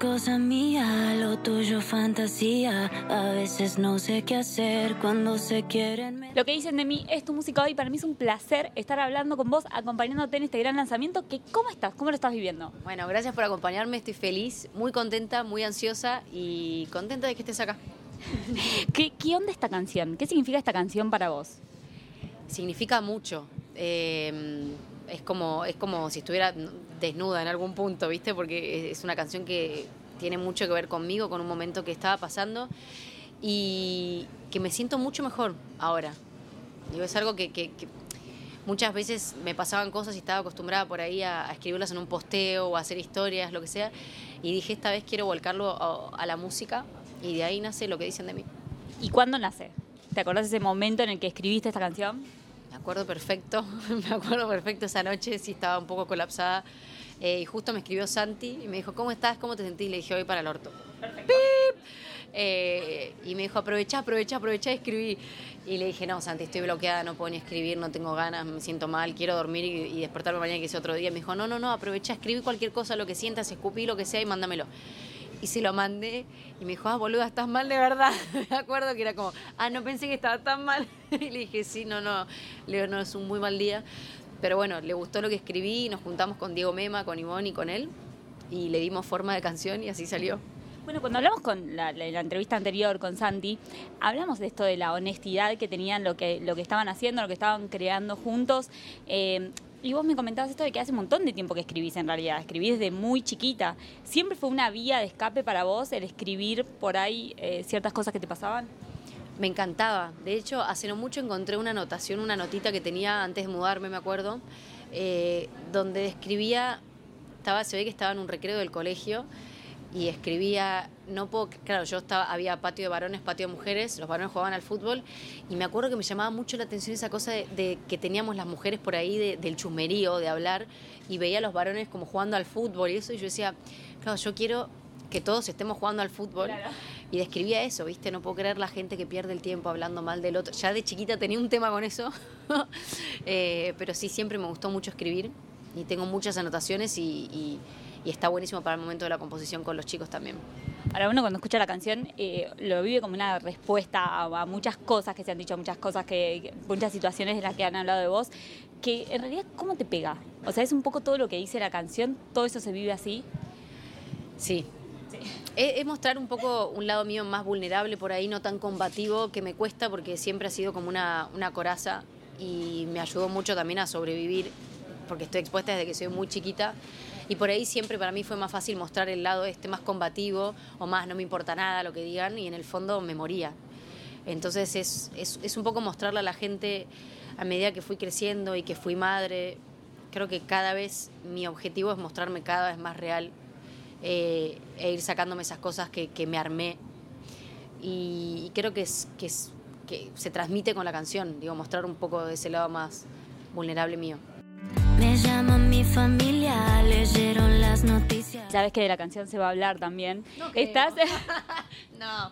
cosa mía, lo tuyo fantasía. A veces no sé qué hacer cuando se quieren. Lo que dicen de mí es tu música hoy. Para mí es un placer estar hablando con vos, acompañándote en este gran lanzamiento. Que, ¿Cómo estás? ¿Cómo lo estás viviendo? Bueno, gracias por acompañarme. Estoy feliz, muy contenta, muy ansiosa y contenta de que estés acá. ¿Qué, ¿Qué onda esta canción? ¿Qué significa esta canción para vos? Significa mucho. Eh, es como, es como si estuviera desnuda en algún punto, ¿viste? Porque es una canción que tiene mucho que ver conmigo, con un momento que estaba pasando y que me siento mucho mejor ahora. Digo, es algo que, que, muchas veces me pasaban cosas y estaba acostumbrada por ahí a, escribirlas en un posteo o a hacer historias, lo que sea, y dije, esta vez quiero volcarlo a, a la música y de ahí nace lo que dicen de mí. ¿Y cuándo nace? ¿Te acordás de ese momento en el que escribiste esta canción? Me acuerdo perfecto, me acuerdo perfecto esa noche, sí estaba un poco colapsada. Eh, y justo me escribió Santi y me dijo, ¿cómo estás? ¿Cómo te sentís? Le dije, voy para el orto. ¡Pip! Eh, y me dijo, aprovecha, aprovecha, aprovecha y escribí. Y le dije, no, Santi, estoy bloqueada, no puedo ni escribir, no tengo ganas, me siento mal, quiero dormir y, y despertarme mañana que sea otro día. Me dijo, no, no, no, aprovecha, escribí cualquier cosa, lo que sientas, escupí, lo que sea y mándamelo y se lo mandé y me dijo, ah, boluda, estás mal de verdad. me acuerdo que era como, ah, no pensé que estaba tan mal. y le dije, sí, no, no, Leo, no, es un muy mal día. Pero bueno, le gustó lo que escribí, nos juntamos con Diego Mema, con Ivonne y con él y le dimos forma de canción y así salió. Bueno, cuando hablamos con la, la, entrevista anterior con Santi, hablamos de esto de la honestidad que tenían lo que, lo que estaban haciendo, lo que estaban creando juntos. Eh, y vos me comentabas esto de que hace un montón de tiempo que escribís en realidad, escribís desde muy chiquita. ¿Siempre fue una vía de escape para vos el escribir por ahí eh, ciertas cosas que te pasaban? Me encantaba. De hecho, hace no mucho encontré una anotación, una notita que tenía antes de mudarme, me acuerdo, eh, donde describía, estaba, se ve que estaba en un recreo del colegio y escribía, no puedo, claro, yo estaba, había patio de varones, patio de mujeres, los varones jugaban al fútbol y me acuerdo que me llamaba mucho la atención esa cosa de, que teníamos las mujeres por ahí del chumerío, de hablar y veía a los varones como jugando al fútbol y eso y yo decía, claro, yo quiero que todos estemos jugando al fútbol y describía eso, ¿viste? No puedo creer la gente que pierde el tiempo hablando mal del otro. Ya de chiquita tenía un tema con eso, eh, pero sí, siempre me gustó mucho escribir y tengo muchas anotaciones y y está buenísimo para el momento de la composición con los chicos también. Ahora uno cuando escucha la canción eh, lo vive como una respuesta a, muchas cosas que se han dicho, muchas cosas que, muchas situaciones de las que han hablado de vos, que en realidad cómo te pega. O sea, es un poco todo lo que dice la canción, todo eso se vive así. Sí. Es, mostrar un poco un lado mío más vulnerable por ahí, no tan combativo, que me cuesta porque siempre ha sido como una, una coraza y me ayudó mucho también a sobrevivir porque estoy expuesta desde que soy muy chiquita y por ahí siempre para mí fue más fácil mostrar el lado este más combativo o más no me importa nada lo que digan y en el fondo me moría. Entonces es, es, un poco mostrarle a la gente a medida que fui creciendo y que fui madre. Creo que cada vez mi objetivo es mostrarme cada vez más real eh, e ir sacándome esas cosas que, que me armé. Y, creo que, es, que, es, que se transmite con la canción, digo, mostrar un poco de ese lado más vulnerable mío. Llaman mi familia, leyeron las noticias. Sabes que de la canción se va a hablar también. No ¿Estás? no,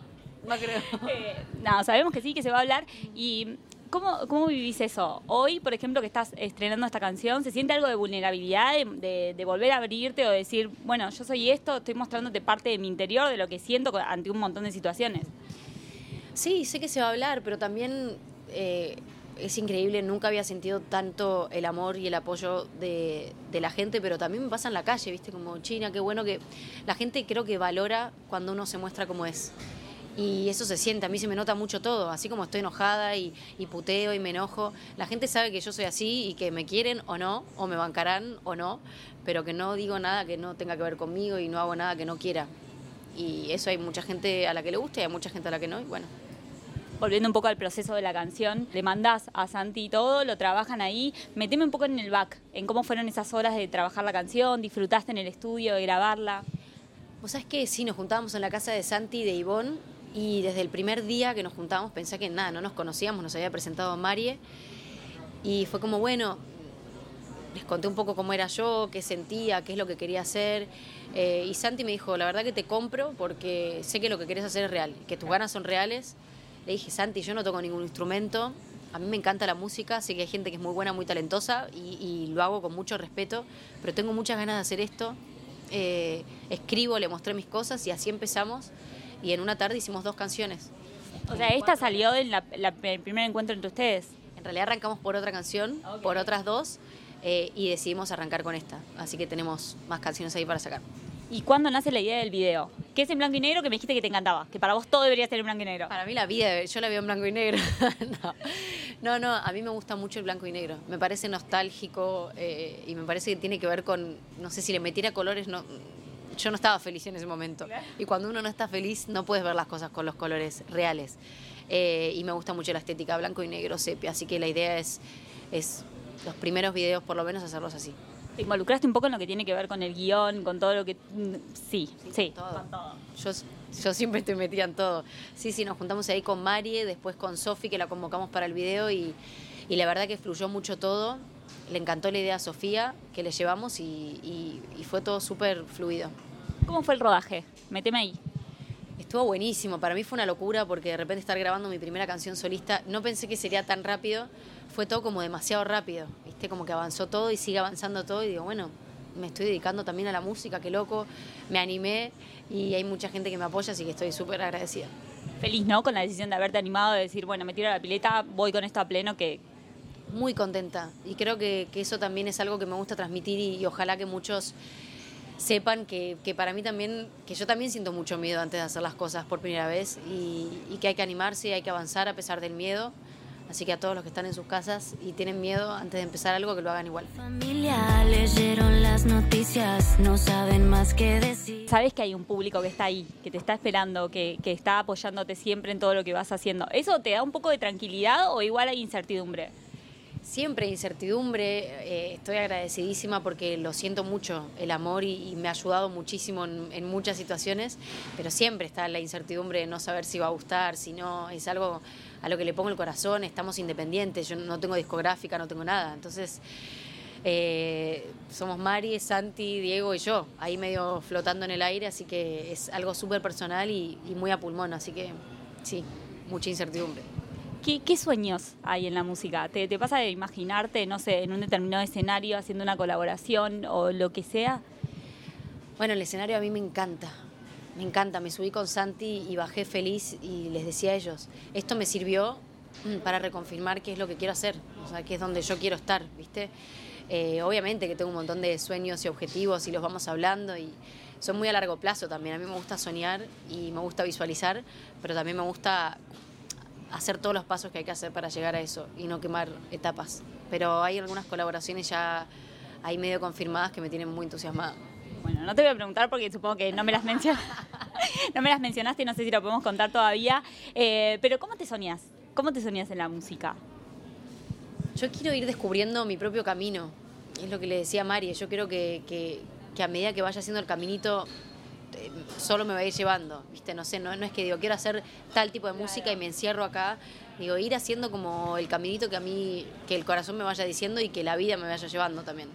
no creo. Eh, no, sabemos que sí, que se va a hablar. Y ¿Cómo, ¿Cómo vivís eso? Hoy, por ejemplo, que estás estrenando esta canción, ¿se siente algo de vulnerabilidad, de, de, volver a abrirte o decir, bueno, yo soy esto, estoy mostrándote parte de mi interior, de lo que siento ante un montón de situaciones? Sí, sé que se va a hablar, pero también eh, es increíble, nunca había sentido tanto el amor y el apoyo de, la gente, pero también me pasa en la calle, ¿viste? Como China, qué bueno que la gente creo que valora cuando uno se muestra como es. Y eso se siente, a mí se me nota mucho todo, así como estoy enojada y, y, puteo y me enojo. La gente sabe que yo soy así y que me quieren o no, o me bancarán o no, pero que no digo nada que no tenga que ver conmigo y no hago nada que no quiera. Y eso hay mucha gente a la que le gusta y hay mucha gente a la que no, y bueno, volviendo un poco al proceso de la canción, le mandás a Santi todo, lo trabajan ahí. Meteme un poco en el back, en cómo fueron esas horas de trabajar la canción, disfrutaste en el estudio de grabarla. Vos sabés que sí, nos juntábamos en la casa de Santi y de Ivonne y desde el primer día que nos juntábamos pensé que nada, no nos conocíamos, nos había presentado Marie y fue como, bueno, les conté un poco cómo era yo, qué sentía, qué es lo que quería hacer. Eh, y Santi me dijo, la verdad que te compro porque sé que lo que querés hacer es real, que tus ganas son reales le dije, Santi, yo no toco ningún instrumento, a mí me encanta la música, sé que hay gente que es muy buena, muy talentosa y, lo hago con mucho respeto, pero tengo muchas ganas de hacer esto eh, escribo, le mostré mis cosas y así empezamos. Y en una tarde hicimos dos canciones. O sea, esta salió en la, la- el primer encuentro entre ustedes. En realidad arrancamos por otra canción, por otras dos, eh, y decidimos arrancar con esta. Así que tenemos más canciones ahí para sacar. ¿Y cuándo nace la idea del video? Que es en blanco y negro que me dijiste que te encantaba, que para vos todo debería ser en blanco y negro. Para mí la vida, yo la veo en blanco y negro. no. no, no, a mí me gusta mucho el blanco y negro. Me parece nostálgico eh, y me parece que tiene que ver con, no sé, si le metiera colores, no, yo no estaba feliz en ese momento. Y cuando uno no está feliz, no puedes ver las cosas con los colores reales. Eh, y me gusta mucho la estética blanco y negro, sepia. Así que la idea es, es los primeros videos, por lo menos, hacerlos así. ¿Te involucraste un poco en lo que tiene que ver con el guion, con todo lo que... mm, Sí, sí. todo. con todo. Yo, yo siempre estoy metida en todo. Sí, sí, nos juntamos ahí con Marie, después con Sofi, que la convocamos para el video, y, y la verdad que fluyó mucho todo. Le encantó la idea a Sofía, que le llevamos, y, y- y fue todo súper fluido. ¿Cómo fue el rodaje? Méteme ahí. Estuvo buenísimo, para mí fue una locura porque de repente estar grabando mi primera canción solista, no pensé que sería tan rápido, fue todo como demasiado rápido, ¿viste? Como que avanzó todo y sigue avanzando todo y digo, bueno, me estoy dedicando también a la música, qué loco, me animé y hay mucha gente que me apoya, así que estoy súper agradecida. Feliz, ¿no? Con la decisión de haberte animado, de decir, bueno, me tiro a la pileta, voy con esto a pleno, que Muy contenta y creo que, que eso también es algo que me gusta transmitir y, y ojalá que muchos sepan que, que para mí también, que yo también siento mucho miedo antes de hacer las cosas por primera vez y, y que hay que animarse y hay que avanzar a pesar del miedo. Así que a todos los que están en sus casas y tienen miedo antes de empezar algo, que lo hagan igual. Familia leyeron las noticias, no saben más que decir. sabes que hay un público que está ahí, que te está esperando, que, que está apoyándote siempre en todo lo que vas haciendo. ¿Eso te da un poco de tranquilidad o igual hay incertidumbre? Siempre incertidumbre, eh, estoy agradecidísima porque lo siento mucho, el amor, y, me ha ayudado muchísimo en, en muchas situaciones, pero siempre está la incertidumbre de no saber si va a gustar, si no, es algo a lo que le pongo el corazón, estamos independientes, yo no tengo discográfica, no tengo nada, entonces eh, somos Mari, Santi, Diego y yo, ahí medio flotando en el aire, así que es algo súper personal y, y muy a pulmón, así que sí, mucha incertidumbre. ¿Qué, sueños hay en la música? ¿Te, ¿Te pasa de imaginarte, no sé, en un determinado escenario haciendo una colaboración o lo que sea? Bueno, el escenario a mí me encanta. Me encanta. Me subí con Santi y bajé feliz y les decía a ellos, esto me sirvió mm, para reconfirmar qué es lo que quiero hacer, o sea, qué es donde yo quiero estar, ¿viste? Eh, obviamente que tengo un montón de sueños y objetivos y los vamos hablando y son muy a largo plazo también. A mí me gusta soñar y me gusta visualizar, pero también me gusta hacer todos los pasos que hay que hacer para llegar a eso y no quemar etapas. Pero hay algunas colaboraciones ya ahí medio confirmadas que me tienen muy entusiasmada. Bueno, no te voy a preguntar porque supongo que no me las, mencion- no me las mencionaste y no sé si lo podemos contar todavía. Eh, pero ¿cómo te soñás? ¿Cómo te soñás en la música? Yo quiero ir descubriendo mi propio camino. Es lo que le decía a Mari. Yo creo que, que- que a medida que vaya haciendo el caminito, solo me va a ir llevando. ¿Viste? No sé, no, no es que digo, quiero hacer tal tipo de música y me encierro acá. Digo, ir haciendo como el caminito que a mí, que el corazón me vaya diciendo y que la vida me vaya llevando también.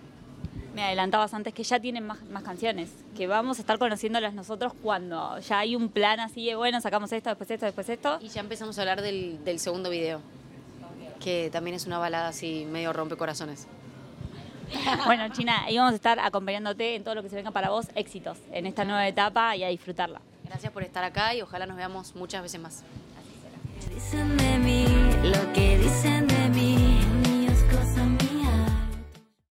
Me adelantabas antes que ya tienen más, más canciones, que vamos a estar conociéndolas nosotros cuando ya hay un plan así de, bueno, sacamos esto, después esto, después esto. Y ya empezamos a hablar del, del segundo video, que también es una balada así medio rompecorazones. Bueno, China, ahí vamos a estar acompañándote en todo lo que se venga para vos, éxitos en esta nueva etapa y a disfrutarla. Gracias por estar acá y ojalá nos veamos muchas veces más. Dicen de mí lo que